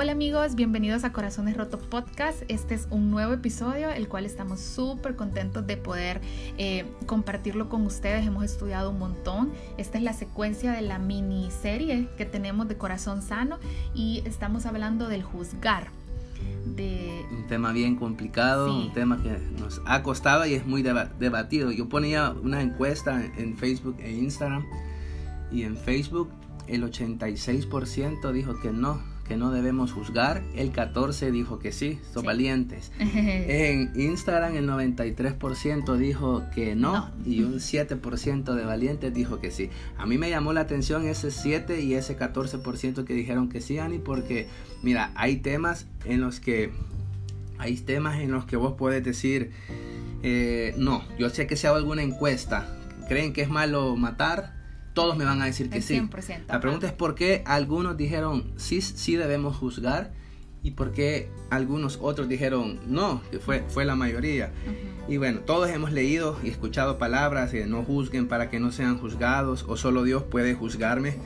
Hola amigos, bienvenidos a Corazones Roto Podcast. Este es un nuevo episodio, el cual estamos súper contentos de poder eh, compartirlo con ustedes. Hemos estudiado un montón. Esta es la secuencia de la miniserie que tenemos de Corazón Sano y estamos hablando del juzgar. De... Un tema bien complicado, un tema que nos ha costado y es muy debatido. Yo ponía una encuesta en Facebook e Instagram y en Facebook el 86% dijo que no, que no debemos juzgar, el 14 dijo que sí, son valientes. en Instagram el 93% dijo que no, y un 7% de valientes dijo que sí. A mí me llamó la atención ese 7 y ese 14% que dijeron que sí, Ani, porque mira, hay temas en los que hay temas en los que vos puedes decir eh, no, yo sé que si hago alguna encuesta, creen que es malo matar, todos me van a decir que sí. La pregunta es por qué algunos dijeron sí, sí debemos juzgar y por qué algunos otros dijeron no, que fue, fue la mayoría. Y bueno, todos hemos leído y escuchado palabras de no juzguen para que no sean juzgados o solo Dios puede juzgarme.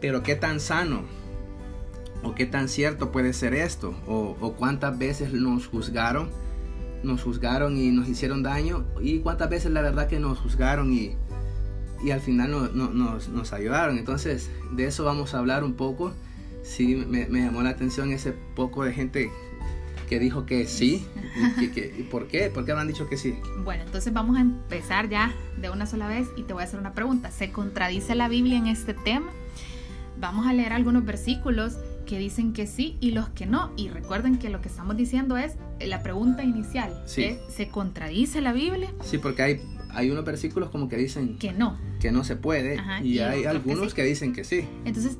Pero qué tan sano o qué tan cierto puede ser esto o, o cuántas veces nos juzgaron, nos juzgaron y nos hicieron daño y cuántas veces la verdad que nos juzgaron y y al final nos, ayudaron. Entonces, de eso vamos a hablar un poco. Sí, me, llamó la atención ese poco de gente que dijo que sí. Y, por qué? ¿Por qué habrán dicho que sí? Bueno, entonces vamos a empezar ya de una sola vez y te voy a hacer una pregunta. ¿Se contradice la Biblia en este tema? Vamos a leer algunos versículos que dicen que sí y los que no. Y recuerden que lo que estamos diciendo es la pregunta inicial. Sí. ¿Se contradice la Biblia? Sí, porque hay hay unos versículos como que dicen que no, que no se puede y, hay algunos que, dicen que sí. Entonces,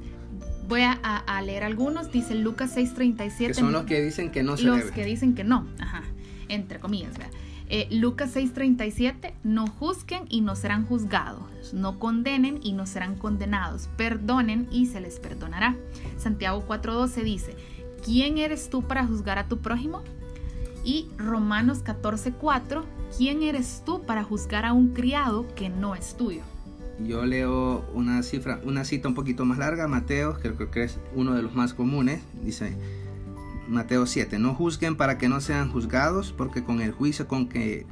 voy a, leer algunos, dice Lucas 6:37. Que son los que dicen que no se Los que dicen que no, ajá, entre comillas, ¿verdad? Eh, Lucas 6:37, no juzguen y no serán juzgados, no condenen y no serán condenados, perdonen y se les perdonará. Santiago 4:12 dice, ¿quién eres tú para juzgar a tu prójimo? Y Romanos 14:4, ¿quién eres tú para juzgar a un criado que no es tuyo? Yo leo una cifra, una cita un poquito más larga, Mateo, que creo que es uno de los más comunes, dice Mateo 7, no juzguen para que no sean juzgados, porque con el juicio con que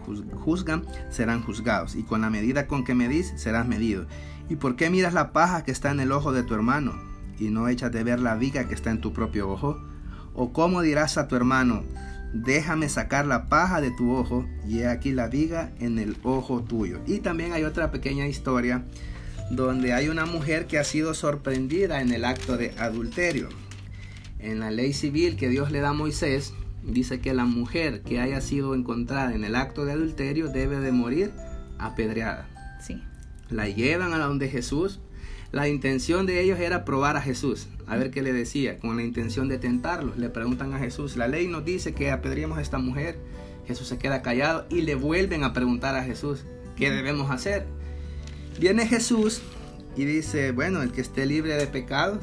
juzgan serán juzgados, y con la medida con que medís serás medido. ¿Y por qué miras la paja que está en el ojo de tu hermano, y no echas de ver la viga que está en tu propio ojo? ¿O cómo dirás a tu hermano, déjame sacar la paja de tu ojo y he aquí la viga en el ojo tuyo. Y también hay otra pequeña historia donde hay una mujer que ha sido sorprendida en el acto de adulterio. En la ley civil que Dios le da a Moisés, dice que la mujer que haya sido encontrada en el acto de adulterio debe de morir apedreada. Sí. La llevan a donde Jesús la intención de ellos era probar a Jesús, a ver qué le decía, con la intención de tentarlo. Le preguntan a Jesús, la ley nos dice que apedríamos a esta mujer. Jesús se queda callado y le vuelven a preguntar a Jesús, ¿qué debemos hacer? Viene Jesús y dice, bueno, el que esté libre de pecados,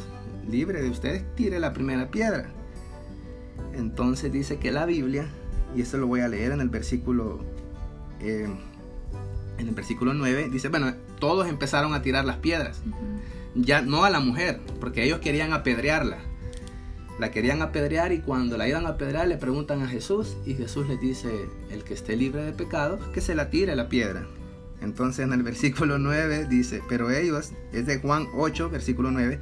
libre de ustedes, tire la primera piedra. Entonces dice que la Biblia, y esto lo voy a leer en el versículo eh, en el versículo 9, dice, bueno, todos empezaron a tirar las piedras. Ya no a la mujer, porque ellos querían apedrearla. La querían apedrear y cuando la iban a apedrear le preguntan a Jesús y Jesús les dice, el que esté libre de pecado, que se la tire la piedra. Entonces en el versículo 9 dice, pero ellos, es de Juan 8, versículo 9,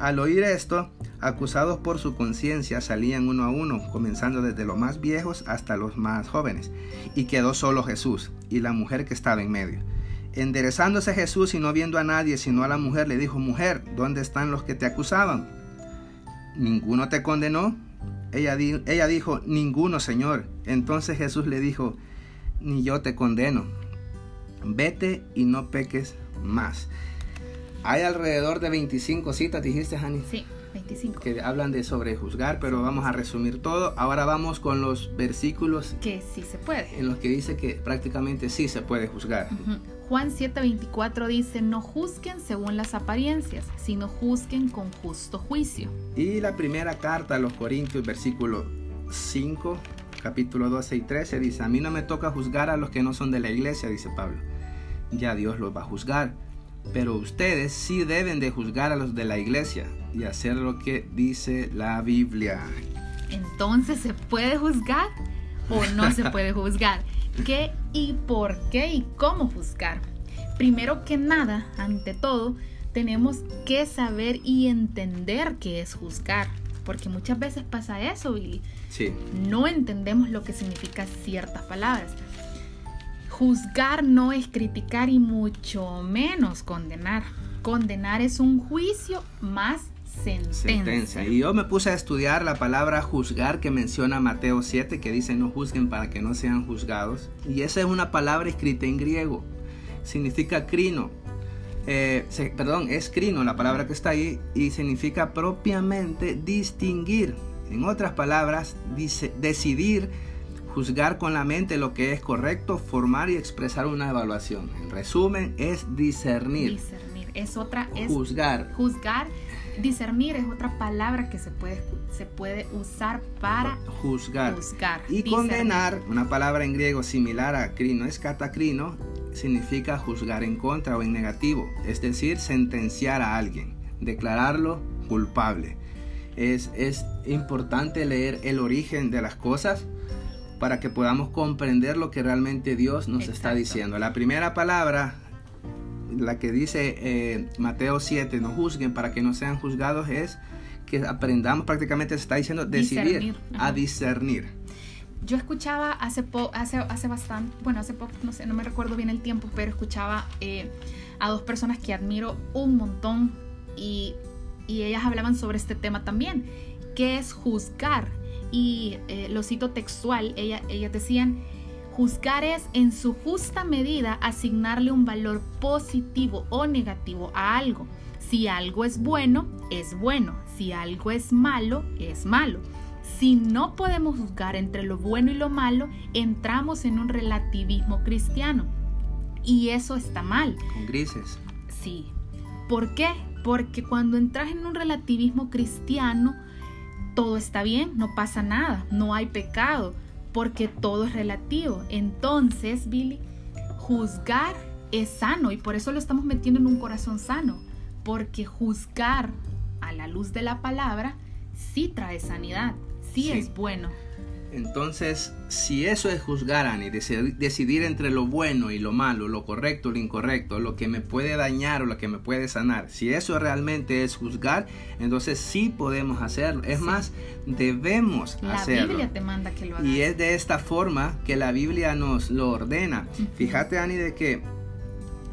al oír esto, acusados por su conciencia, salían uno a uno, comenzando desde los más viejos hasta los más jóvenes, y quedó solo Jesús y la mujer que estaba en medio. Enderezándose Jesús y no viendo a nadie sino a la mujer, le dijo, mujer, ¿dónde están los que te acusaban? ¿Ninguno te condenó? Ella, ella dijo, ninguno, Señor. Entonces Jesús le dijo, ni yo te condeno. Vete y no peques más. Hay alrededor de 25 citas, dijiste, Hani. Sí, 25. Que hablan de sobre juzgar, pero vamos a resumir todo. Ahora vamos con los versículos. Que sí se puede. En los que dice que prácticamente sí se puede juzgar. Juan 7:24 dice, no juzguen según las apariencias, sino juzguen con justo juicio. Y la primera carta a los Corintios, versículo 5, capítulo 12 y 13, dice, a mí no me toca juzgar a los que no son de la iglesia, dice Pablo. Ya Dios los va a juzgar pero ustedes sí deben de juzgar a los de la iglesia y hacer lo que dice la Biblia. Entonces, ¿se puede juzgar o no se puede juzgar? ¿Qué y por qué y cómo juzgar? Primero que nada, ante todo, tenemos que saber y entender qué es juzgar. Porque muchas veces pasa eso, Billy. Sí. No entendemos lo que significan ciertas palabras. Juzgar no es criticar y mucho menos condenar. Condenar es un juicio más sentencia. Y yo me puse a estudiar la palabra juzgar que menciona Mateo 7, que dice no juzguen para que no sean juzgados. Y esa es una palabra escrita en griego. Significa crino. Eh, perdón, es crino la palabra que está ahí y significa propiamente distinguir. En otras palabras, dice decidir, juzgar con la mente lo que es correcto, formar y expresar una evaluación. En resumen, es discernir. Discernir. Es otra. Es juzgar. Juzgar Discernir es otra palabra que se puede, se puede usar para juzgar. juzgar y condenar, una palabra en griego similar a crino, es catacrino, significa juzgar en contra o en negativo, es decir, sentenciar a alguien, declararlo culpable. Es, es importante leer el origen de las cosas para que podamos comprender lo que realmente Dios nos está diciendo. La primera palabra la que dice eh, Mateo 7, no juzguen para que no sean juzgados, es que aprendamos prácticamente, se está diciendo decidir, a discernir. Yo escuchaba hace, hace, hace bastante, bueno, hace poco, no sé, no me recuerdo bien el tiempo, pero escuchaba eh, a dos personas que admiro un montón y, y, ellas hablaban sobre este tema también, que es juzgar. Y eh, lo cito textual, ella, ellas decían, Juzgar es en su justa medida asignarle un valor positivo o negativo a algo. Si algo es bueno, es bueno. Si algo es malo, es malo. Si no podemos juzgar entre lo bueno y lo malo, entramos en un relativismo cristiano. Y eso está mal. Con grises. Sí. ¿Por qué? Porque cuando entras en un relativismo cristiano, todo está bien, no pasa nada, no hay pecado porque todo es relativo. Entonces, Billy, juzgar es sano y por eso lo estamos metiendo en un corazón sano, porque juzgar a la luz de la palabra sí trae sanidad, sí, es bueno. Entonces, si eso es juzgar, Ani, decidir entre lo bueno y lo malo, lo correcto, lo incorrecto, lo que me puede dañar o lo que me puede sanar, si eso realmente es juzgar, entonces sí podemos hacerlo. Es más, debemos hacerlo. La Biblia te manda que lo hagas. Y es de esta forma que la Biblia nos lo ordena. Fíjate, Ani, de que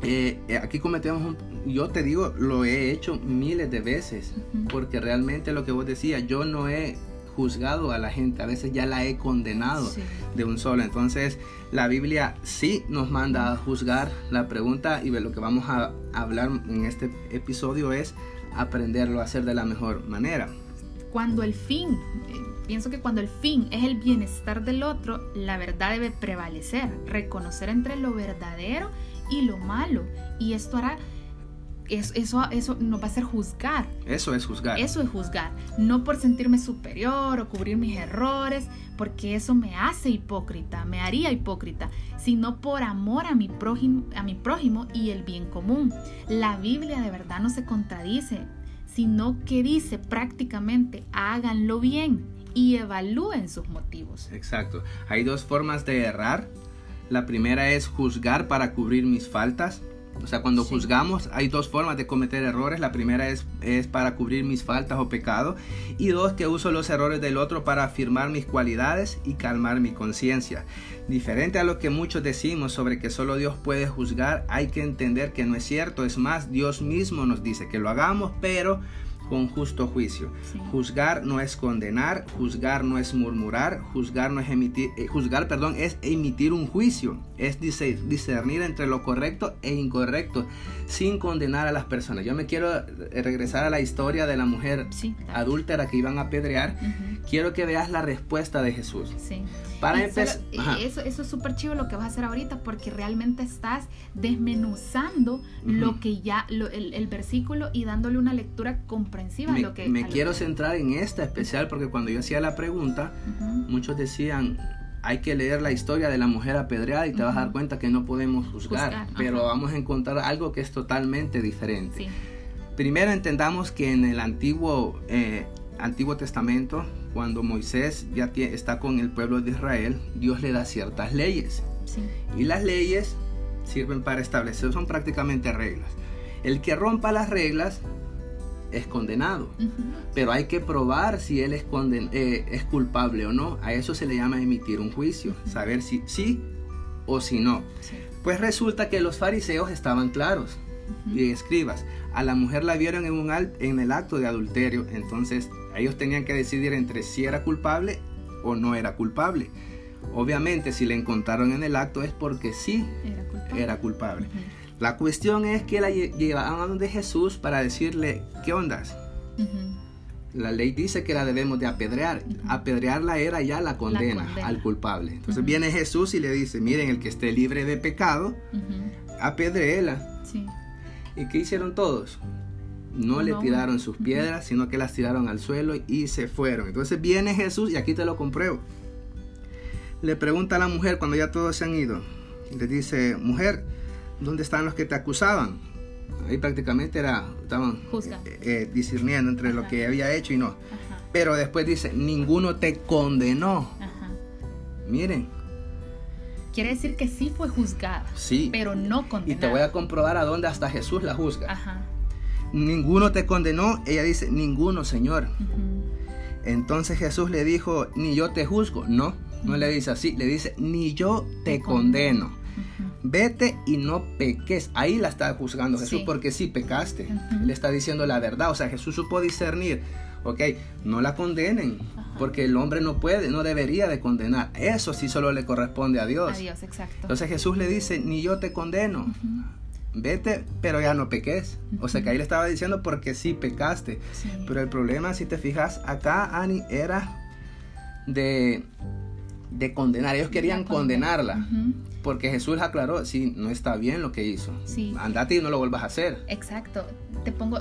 eh, eh, aquí cometemos un, yo te digo, lo he hecho miles de veces, porque realmente lo que vos decías, yo no he juzgado a la gente, a veces ya la he condenado de un solo. Entonces, la Biblia sí nos manda a juzgar. La pregunta y lo que vamos a hablar en este episodio es aprenderlo a hacer de la mejor manera. Cuando el fin, eh, pienso que cuando el fin es el bienestar del otro, la verdad debe prevalecer, reconocer entre lo verdadero y lo malo. Y esto hará eso, eso nos va a hacer juzgar. Eso es juzgar. Eso es juzgar. No por sentirme superior o cubrir mis errores, porque eso me hace hipócrita, me haría hipócrita, sino por amor a mi prójimo, a mi prójimo y el bien común. La Biblia de verdad no se contradice, sino que dice prácticamente háganlo bien y evalúen sus motivos. Exacto. Hay dos formas de errar. La primera es juzgar para cubrir mis faltas o sea, cuando juzgamos hay dos formas de cometer errores. La primera es, es para cubrir mis faltas o pecados. Y dos, que uso los errores del otro para afirmar mis cualidades y calmar mi conciencia. Diferente a lo que muchos decimos sobre que solo Dios puede juzgar, hay que entender que no es cierto. Es más, Dios mismo nos dice que lo hagamos, pero con justo juicio. Juzgar no es condenar, juzgar no es murmurar, juzgar no es emitir, eh, juzgar, perdón, es emitir un juicio, es discernir entre lo correcto e incorrecto sin condenar a las personas. Yo me quiero eh, regresar a la historia de la mujer adúltera que iban a apedrear. Quiero que veas la respuesta de Jesús. Sí. Para empezar, eso, eso es súper chido lo que vas a hacer ahorita porque realmente estás desmenuzando lo que ya, el, versículo y dándole una lectura comprensiva me, lo que... Me quiero centrar en esta especial porque cuando yo hacía la pregunta, muchos decían, hay que leer la historia de la mujer apedreada y te vas a dar cuenta que no podemos juzgar, pero vamos a encontrar algo que es totalmente diferente. Primero entendamos que en el antiguo, eh, antiguo Testamento, cuando Moisés ya está con el pueblo de Israel, Dios le da ciertas leyes. Y las leyes sirven para establecer, son prácticamente reglas. El que rompa las reglas es condenado. Pero hay que probar si él es, eh, es culpable o no. A eso se le llama emitir un juicio, saber si sí o si no. Pues resulta que los fariseos estaban claros y escribas. A la mujer la vieron en, un en el acto de adulterio, entonces ellos tenían que decidir entre si era culpable o no era culpable. Obviamente si le encontraron en el acto es porque sí era culpable. La cuestión es que la llevaban de Jesús para decirle, ¿qué ondas? La ley dice que la debemos de apedrear. Apedrearla era ya la condena, al culpable. Entonces viene Jesús y le dice, miren, el que esté libre de pecado, apedreela. ¿Y qué hicieron todos? No, le tiraron sus piedras, sino que las tiraron al suelo y se fueron. Entonces viene Jesús y aquí te lo compruebo. Le pregunta a la mujer cuando ya todos se han ido. Le dice, mujer, ¿dónde están los que te acusaban? Ahí prácticamente era, estaban eh, eh, discerniendo entre lo que había hecho y no. Pero después dice, ninguno te condenó. Miren. Quiere decir que sí fue juzgada. Sí. Pero no condenada. Y te voy a comprobar a dónde hasta Jesús la juzga. Ninguno te condenó. Ella dice, ninguno, Señor. Entonces Jesús le dijo, ni yo te juzgo. No, no le dice así. Le dice, ni yo te, condeno vete y no peques. Ahí la está juzgando Jesús porque sí pecaste. Le está diciendo la verdad. O sea, Jesús supo discernir. Ok, no la condenen, porque el hombre no puede, no debería de condenar. Eso sí solo le corresponde a Dios. A Dios, exacto. Entonces Jesús le dice, ni yo te condeno. Vete, pero ya no peques. O sea que ahí le estaba diciendo porque sí pecaste. Pero el problema, si te fijas, acá Ani era de, de condenar. Ellos querían condenarla porque Jesús aclaró, sí, no está bien lo que hizo. Sí. Andate y no lo vuelvas a hacer. Exacto. Te pongo,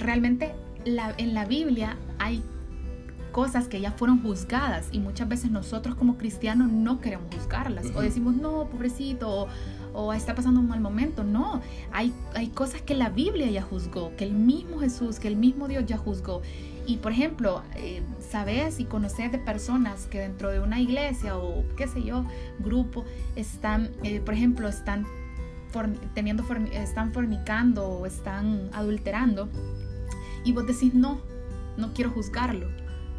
realmente en la Biblia hay cosas que ya fueron juzgadas y muchas veces nosotros como cristianos no queremos juzgarlas o decimos, no, pobrecito, o, está pasando un mal momento. No, hay, hay cosas que la Biblia ya juzgó, que el mismo Jesús, que el mismo Dios ya juzgó. Y por ejemplo, eh, sabes y conoces de personas que dentro de una iglesia o qué sé yo, grupo, están, eh, por ejemplo, están teniendo están fornicando o están adulterando y vos decís no, no quiero juzgarlo,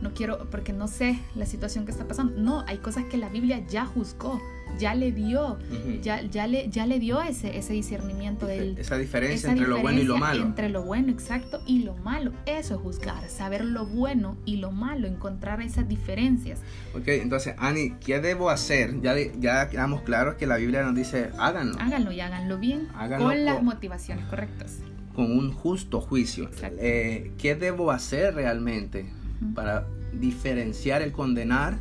no quiero porque no sé la situación que está pasando. No, hay cosas que la Biblia ya juzgó ya le dio, ya, ya, le, ya le dio ese, ese discernimiento del... Esa diferencia entre lo bueno y lo malo. Entre lo bueno, exacto, y lo malo. Eso es juzgar, saber lo bueno y lo malo, encontrar esas diferencias. Ok, entonces, Ani, ¿qué debo hacer? Ya, ya quedamos claros que la Biblia nos dice, háganlo. Háganlo y háganlo bien, con las motivaciones correctas. Con un justo juicio. Eh, ¿Qué debo hacer realmente para diferenciar el condenar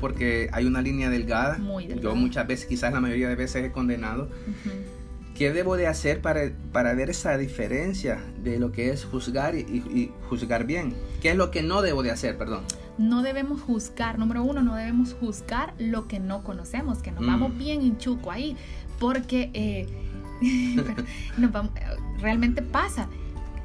porque hay una línea delgada. Yo muchas veces, quizás la mayoría de veces he condenado. ¿Qué debo de hacer para, para, ver esa diferencia de lo que es juzgar y, juzgar bien? ¿Qué es lo que no debo de hacer, perdón? No debemos juzgar, número uno, no debemos juzgar lo que no conocemos, que nos vamos mm. bien hinchuco ahí, porque eh, realmente pasa.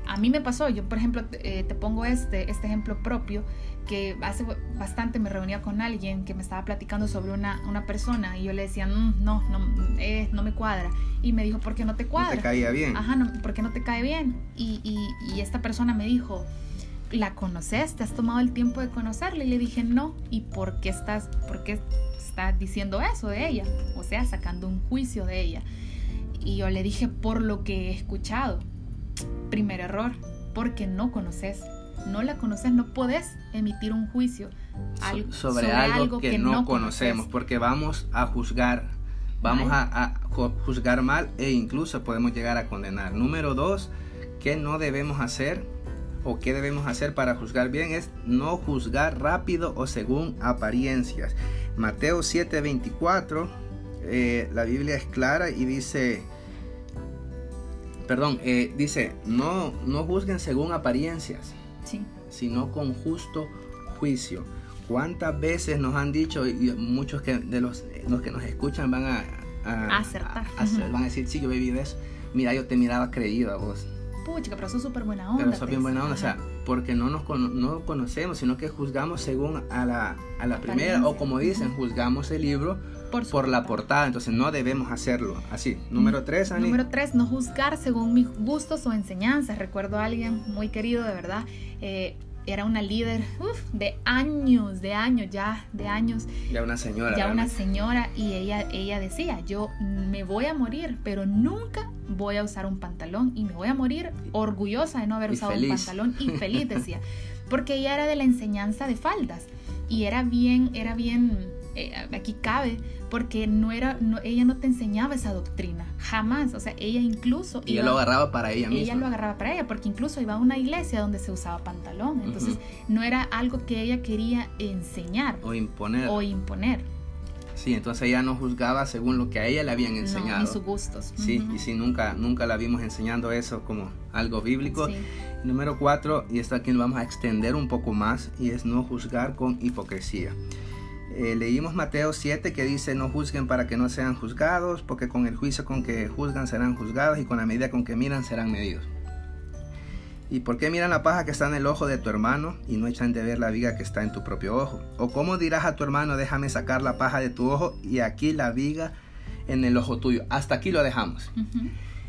A mí me pasó, yo por ejemplo eh, te pongo este, este ejemplo propio que hace bastante me reunía con alguien que me estaba platicando sobre una, una persona y yo le decía, mm, no, no, eh, no me cuadra. Y me dijo, ¿por qué no te cuadra? No te caía bien. Ajá, no, ¿por qué no te cae bien? Y, y, y, esta persona me dijo, ¿la conoces? ¿Te has tomado el tiempo de conocerla? Y le dije, no. ¿Y por qué estás, por qué estás diciendo eso de ella? O sea, sacando un juicio de ella. Y yo le dije, por lo que he escuchado. Primer error, porque no conoces no la conoces, no puedes emitir un juicio sobre, algo, que, no, conocemos, porque vamos a juzgar, vamos a, juzgar mal e incluso podemos llegar a condenar. Número dos, ¿qué no debemos hacer o qué debemos hacer para juzgar bien? Es no juzgar rápido o según apariencias. Mateo 7:24, eh, la Biblia es clara y dice, perdón, eh, dice, no, no juzguen según apariencias sino con justo juicio. ¿Cuántas veces nos han dicho, y muchos que, de los, los que nos escuchan van a, a, acertar? Van a decir, sí, yo viví de eso. Mira, yo te miraba creído a vos. Pucha, pero eso es súper buena onda. Pero eso es bien buena onda, o sea, porque no nos no conocemos, sino que juzgamos según a la, a la primera, o como dicen, juzgamos el libro por, por la portada, entonces no debemos hacerlo así. Número tres, Ani. Número tres, no juzgar según mis gustos o enseñanzas. Recuerdo a alguien muy querido, de verdad, eh, era una líder de años, de años, ya, de años. Ya una señora. Ya una señora y ella, ella decía, yo me voy a morir, pero nunca voy a usar un pantalón y me voy a morir orgullosa de no haber usado un pantalón y feliz, decía. Porque ella era de la enseñanza de faldas y era bien, era bien, eh, aquí cabe, porque no era, no, ella no te enseñaba esa doctrina, jamás, o sea, ella incluso... Y ella lo agarraba para ella misma. Ella lo agarraba para ella, porque incluso iba a una iglesia donde se usaba pantalón, entonces no era algo que ella quería enseñar. O imponer. O imponer. Sí, entonces ella no juzgaba según lo que a ella le habían enseñado. No, ni sus gustos. Sí, y sí, nunca, nunca la vimos enseñando eso como algo bíblico. Número cuatro, y esto aquí lo vamos a extender un poco más, y es no juzgar con hipocresía. Eh, leímos Mateo 7 que dice no juzguen para que no sean juzgados, porque con el juicio con que juzgan serán juzgados y con la medida con que miran serán medidos. ¿Y por qué miran la paja que está en el ojo de tu hermano y no echan de ver la viga que está en tu propio ojo? ¿O cómo dirás a tu hermano déjame sacar la paja de tu ojo y aquí la viga en el ojo tuyo? Hasta aquí lo dejamos.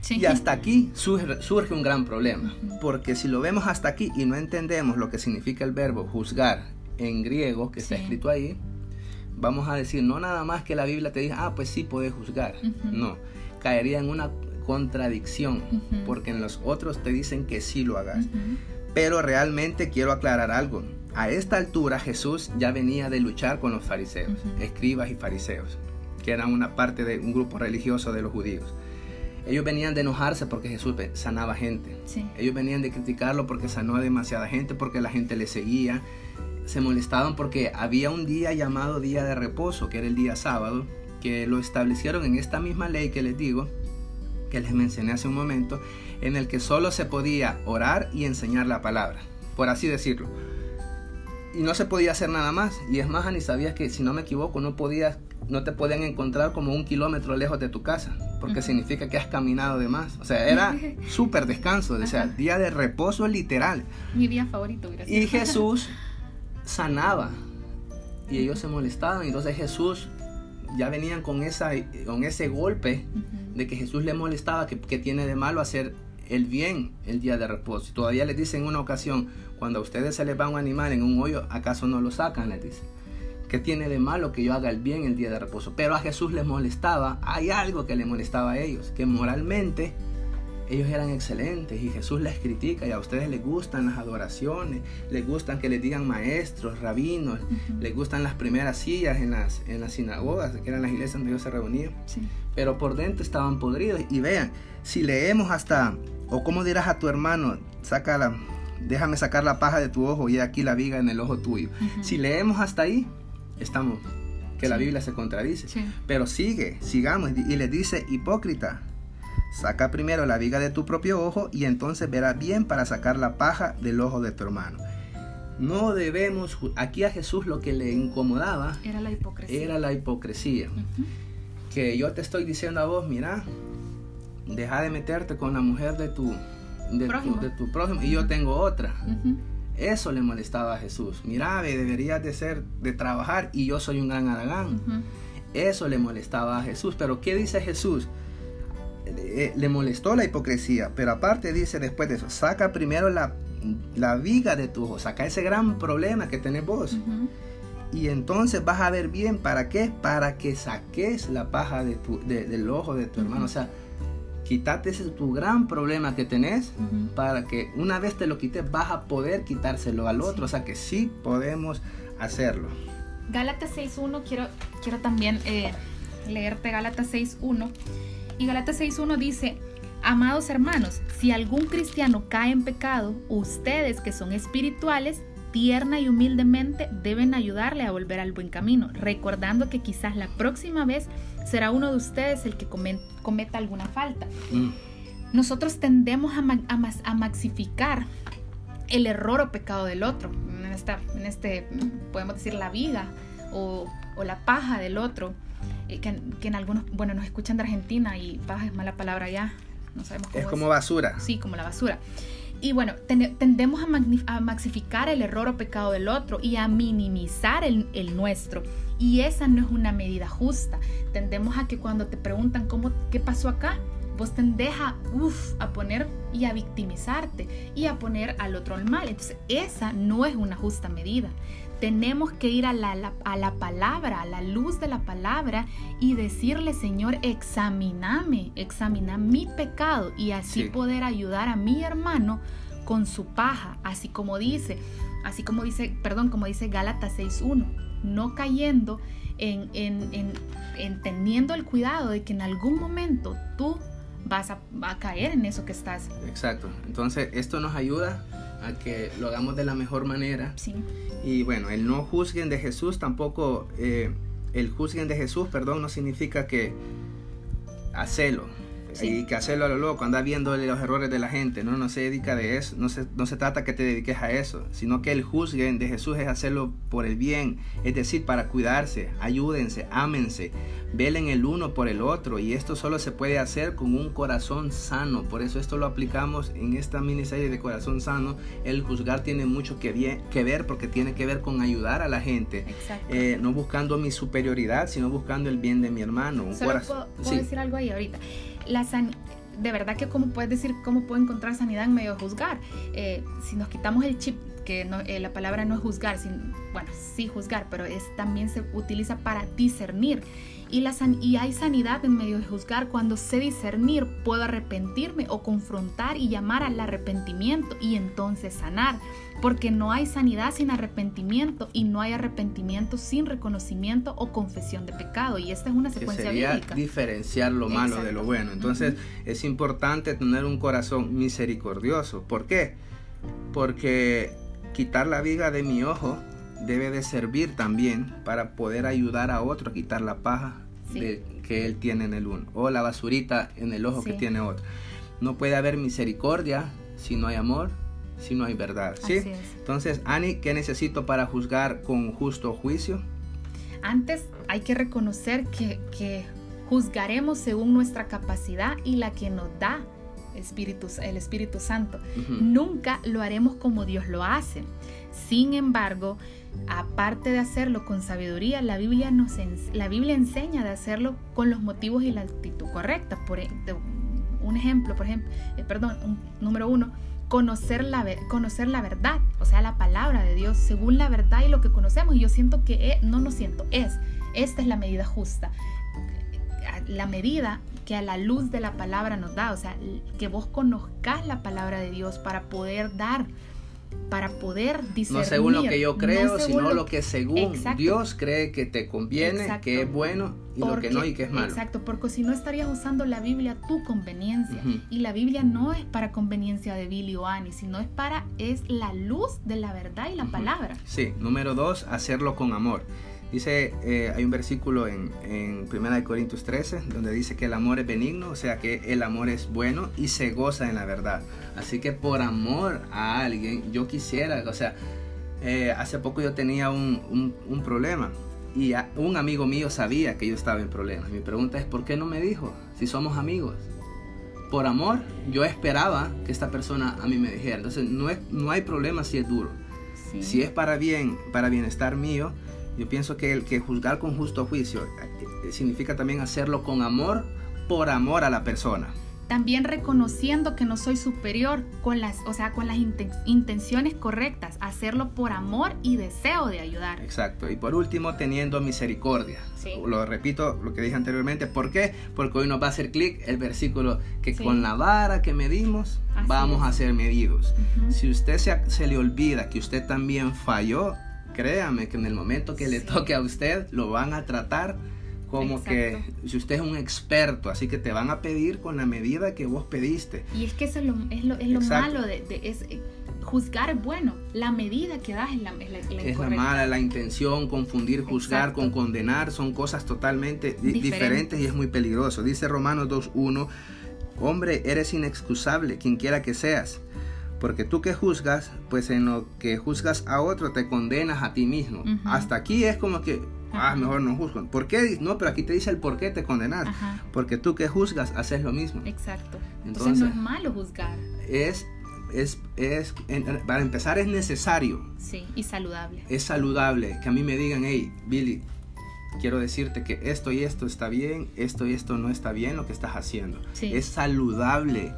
Y hasta aquí surge, un gran problema, porque si lo vemos hasta aquí y no entendemos lo que significa el verbo juzgar en griego que está escrito ahí, vamos a decir, no nada más que la Biblia te diga, ah, pues sí puedes juzgar. No, caería en una contradicción, porque en los otros te dicen que sí lo hagas. Pero realmente quiero aclarar algo. A esta altura Jesús ya venía de luchar con los fariseos, escribas y fariseos, que eran una parte de un grupo religioso de los judíos. Ellos venían de enojarse porque Jesús sanaba gente. Ellos venían de criticarlo porque sanó a demasiada gente, porque la gente le seguía, se molestaban porque había un día llamado día de reposo, que era el día sábado, que lo establecieron en esta misma ley que les digo, que les mencioné hace un momento, en el que solo se podía orar y enseñar la palabra, por así decirlo. Y no se podía hacer nada más. Y es más, ni sabías que, si no me equivoco, no podías, no te podían encontrar como un kilómetro lejos de tu casa, porque significa que has caminado de más. O sea, era súper descanso, o sea, día de reposo literal. Mi día favorito, gracias. Y Jesús sanaba y ellos se molestaban. Entonces Jesús ya venían con, esa, con ese golpe de que Jesús le molestaba, que, tiene de malo hacer el bien el día de reposo. Todavía les dice en una ocasión, cuando a ustedes se les va un animal en un hoyo, ¿acaso no lo sacan? Les dice. ¿Qué tiene de malo que yo haga el bien el día de reposo? Pero a Jesús les molestaba, hay algo que le molestaba a ellos, que moralmente ellos eran excelentes y Jesús les critica y a ustedes les gustan las adoraciones, les gustan que les digan maestros, rabinos, les gustan las primeras sillas en las, en las sinagogas, que eran las iglesias donde ellos se reunían. Pero por dentro estaban podridos. Y vean, si leemos hasta, o como dirás a tu hermano, saca la, déjame sacar la paja de tu ojo y aquí la viga en el ojo tuyo. Si leemos hasta ahí, estamos, que la Biblia se contradice. Pero sigue, sigamos, y le dice, hipócrita Saca primero la viga de tu propio ojo y entonces verás bien para sacar la paja del ojo de tu hermano. No debemos, aquí a Jesús lo que le incomodaba era la hipocresía. Era la hipocresía. Que yo te estoy diciendo a vos, mira, deja de meterte con la mujer de tu, de, Tu, prójimo y yo tengo otra. Eso le molestaba a Jesús. Mira, deberías de ser, de trabajar y yo soy un gran aragán. Eso le molestaba a Jesús. Pero ¿qué dice Jesús? Eh, le molestó la hipocresía, pero aparte dice después de eso, saca primero la, la viga de tu ojo, saca ese gran problema que tenés vos. Y entonces vas a ver bien, ¿para qué? Para que saques la paja de tu, del ojo de tu hermano. O sea, quítate ese tu gran problema que tenés para que una vez te lo quites vas a poder quitárselo al otro. O sea que sí podemos hacerlo. Gálatas 6.1, quiero, quiero también eh, leerte Gálatas 6.1 y Galatas 6.1 dice, Amados hermanos, si algún cristiano cae en pecado, ustedes que son espirituales, tierna y humildemente deben ayudarle a volver al buen camino, recordando que quizás la próxima vez será uno de ustedes el que cometa alguna falta. Mm. Nosotros tendemos a, a, maxificar el error o pecado del otro. esta, en este, podemos decir, la viga o, o la paja del otro, eh, que, que, en algunos, bueno, nos escuchan de Argentina y paja es mala palabra ya, no sabemos cómo es. como basura. Sí, como la basura. Y bueno, tendemos a, a, maxificar el error o pecado del otro y a minimizar el, el, nuestro. Y esa no es una medida justa. Tendemos a que cuando te preguntan cómo, qué pasó acá, vos tendés a, a poner y a victimizarte y a poner al otro al mal. Entonces, esa no es una justa medida. Tenemos que ir a la, a la palabra, a la luz de la palabra y decirle, Señor, examíname, examina mi pecado y así poder ayudar a mi hermano con su paja, así como dice, así como dice, perdón, como dice Gálatas 6.1, no cayendo en, en, en, en teniendo el cuidado de que en algún momento tú vas a, a, caer en eso que estás. Exacto. Entonces, esto nos ayuda a que lo hagamos de la mejor manera. Sí. Y bueno, el no juzguen de Jesús tampoco, eh, el juzguen de Jesús, perdón, no significa que hacelo y que hacerlo a lo loco, anda viendo los errores de la gente, no, no se dedica de eso, no se, no se trata que te dediques a eso, sino que el juzguen de Jesús es hacerlo por el bien, es decir, para cuidarse, ayúdense, ámense, velen el uno por el otro y esto solo se puede hacer con un corazón sano, por eso esto lo aplicamos en esta miniserie de corazón sano, el juzgar tiene mucho que, bien, que ver porque tiene que ver con ayudar a la gente, eh, no buscando mi superioridad, sino buscando el bien de mi hermano. Un corazón, puedo, decir algo ahí ahorita la de verdad que cómo puedes decir cómo puedo encontrar sanidad en medio de juzgar. Eh, si nos quitamos el chip, que no, eh, la palabra no es juzgar, sin, bueno, sí juzgar, pero es, también se utiliza para discernir. Y, la y hay sanidad en medio de juzgar. Cuando sé discernir, puedo arrepentirme o confrontar y llamar al arrepentimiento y entonces sanar. Porque no hay sanidad sin arrepentimiento y no hay arrepentimiento sin reconocimiento o confesión de pecado. Y esta es una secuencia que sería diferenciar lo malo de lo bueno. Entonces es importante tener un corazón misericordioso. ¿Por qué? Porque quitar la viga de mi ojo debe de servir también para poder ayudar a otro a quitar la paja que él tiene en el uno o la basurita en el ojo que tiene otro. No puede haber misericordia si no hay amor, si no hay verdad. ¿sí? Entonces, Ani, ¿qué necesito para juzgar con justo juicio? Antes hay que reconocer que, que juzgaremos según nuestra capacidad y la que nos da Espíritu, el Espíritu Santo. Nunca lo haremos como Dios lo hace. Sin embargo, aparte de hacerlo con sabiduría, la Biblia, nos, la Biblia enseña de hacerlo con los motivos y la actitud correcta. Por, e, un ejemplo, por ejemplo, eh, perdón, un, número uno, conocer la, conocer la verdad, o sea, la palabra de Dios según la verdad y lo que conocemos. Y yo siento que, eh, no lo siento, es, esta es la medida justa. La medida que a la luz de la palabra nos da, o sea, que vos conozcas la palabra de Dios para poder dar para poder discernir. No según lo que yo creo, sino lo, que según Dios cree que te conviene, que es bueno y lo que no y que es malo. Exacto, porque si no estarías usando la Biblia a tu conveniencia. Y la Biblia no es para conveniencia de Billy o Annie, sino es para, es la luz de la verdad y la palabra. Sí, número dos, hacerlo con amor. Dice, eh, hay un versículo en, en 1 Corintios 13 donde dice que el amor es benigno, o sea que el amor es bueno y se goza en la verdad. Así que por amor a alguien, yo quisiera, o sea, eh, hace poco yo tenía un, un, problema y un amigo mío sabía que yo estaba en problemas. Mi pregunta es, ¿por qué no me dijo si somos amigos? Por amor, yo esperaba que esta persona a mí me dijera. Entonces, no, es, no hay problema si es duro. Si es para bien, para bienestar mío, yo pienso que el que juzgar con justo juicio eh, significa también hacerlo con amor, por amor a la persona. También reconociendo que no soy superior con las, o sea, con las intenciones correctas, hacerlo por amor y deseo de ayudar. Exacto. Y por último, teniendo misericordia. Lo repito, lo que dije anteriormente. ¿Por qué? Porque hoy nos va a hacer clic el versículo que con la vara que medimos, vamos a ser medidos. Si usted se, se le olvida que usted también falló, créame que en el momento que le toque a usted, lo van a tratar como que si usted es un experto, así que te van a pedir con la medida que vos pediste. Y es que eso es lo, es lo, es lo malo de, es, eh, juzgar es bueno, la medida que das es la, es la, es la mala, la intención, confundir juzgar con condenar, son cosas totalmente diferentes y es muy peligroso. Dice Romanos 2.1, hombre, eres inexcusable, quien quiera que seas Porque tú que juzgas, pues en lo que juzgas a otro te condenas a ti mismo. Ujú. Hasta aquí es como que, ah, mejor no juzgo. ¿Por qué? No, pero aquí te dice el por qué te condenas. Ajá. Porque tú que juzgas haces lo mismo. Exacto. Entonces, Entonces- no es malo juzgar. Es, es, es, en- para empezar es necesario, Sí, y saludable. es saludable que a mí me digan, hey, Billy, quiero decirte que esto y esto está bien, esto y esto no está bien lo que estás haciendo. Sí. Es saludable.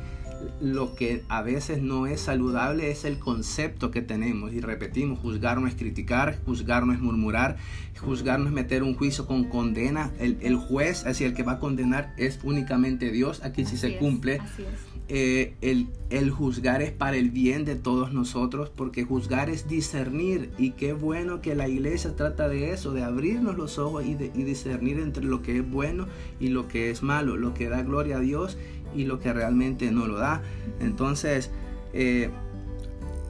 Lo que a veces no es saludable es el concepto que tenemos y repetimos, juzgar no es criticar, juzgar no es murmurar, juzgar no es meter un juicio con condena. El, el juez, decir, el que va a condenar es únicamente Dios, aquí sí Así se es, cumple. Así. Eh, el, el juzgar es para el bien de todos nosotros, porque juzgar es discernir. Y qué bueno que la iglesia trata de eso, de abrirnos los ojos y, de, y discernir entre lo que es bueno y lo que es malo, lo que da gloria a Dios y lo que realmente no lo da. Entonces, eh,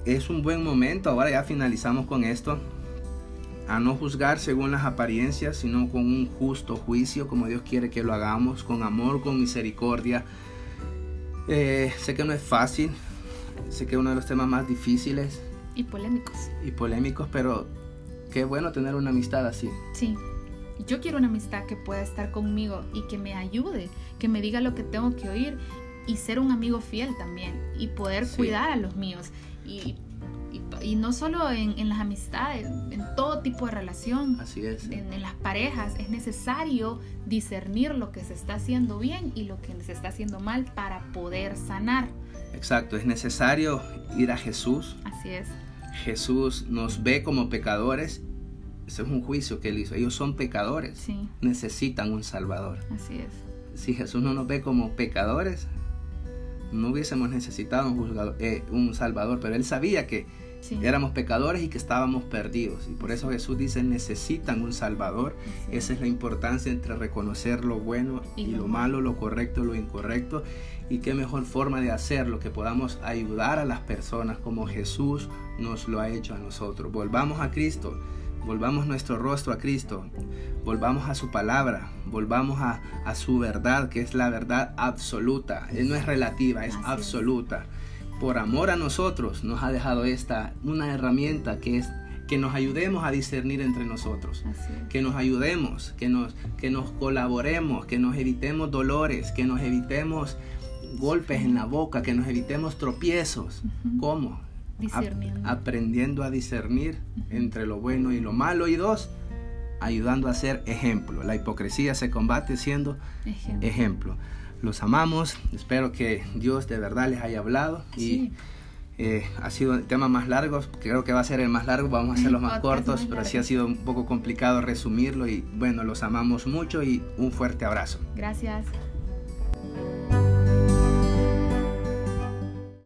es un buen momento, ahora ya finalizamos con esto, a no juzgar según las apariencias, sino con un justo juicio, como Dios quiere que lo hagamos, con amor, con misericordia. Eh, sé que no es fácil, sé que es uno de los temas más difíciles Y polémicos. y polémicos, pero qué bueno tener una amistad así. Sí. Yo quiero una amistad que pueda estar conmigo y que me ayude, que me diga lo que tengo que oír y ser un amigo fiel también y poder Sí. cuidar a los míos. Y, y, y no solo en, en las amistades, en todo tipo de relación, Así es. en, en las parejas, es necesario discernir lo que se está haciendo bien y lo que se está haciendo mal para poder sanar. Exacto, es necesario ir a Jesús. Así es. Jesús nos ve como pecadores. Ese es un juicio que él hizo. Ellos son pecadores. Sí, Necesitan un Salvador. así es. Si Jesús no nos ve como pecadores, no hubiésemos necesitado un, eh, un Salvador. Pero él sabía que Sí. éramos pecadores y que estábamos perdidos. Y por eso Jesús dice, necesitan un Salvador. Esa es la importancia entre reconocer lo bueno y, Y lo lo malo, lo correcto, lo incorrecto. Y qué mejor forma de hacerlo que podamos ayudar a las personas como Jesús nos lo ha hecho a nosotros. Volvamos a Cristo, volvamos nuestro rostro a Cristo, volvamos a su palabra, volvamos a, a su verdad, que es la verdad absoluta. Eh, No es relativa, es Así es. absoluta. Por amor a nosotros nos ha dejado esta, una herramienta que es que nos ayudemos a discernir entre nosotros es. que nos ayudemos, que nos, que nos colaboremos, que nos evitemos dolores, que nos evitemos golpes en la boca, que nos evitemos tropiezos. ¿Cómo? Ap- aprendiendo a discernir entre lo bueno y lo malo. Y dos, ayudando a ser ejemplo. La hipocresía se combate siendo Ejemplo. ejemplo. Los amamos, espero que Dios de verdad les haya hablado y Sí. eh, ha sido el tema más largo, creo que va a ser el más largo, vamos a hacer los más cortos, más pero sí ha sido un poco complicado resumirlo y bueno, los amamos mucho y un fuerte abrazo. Gracias.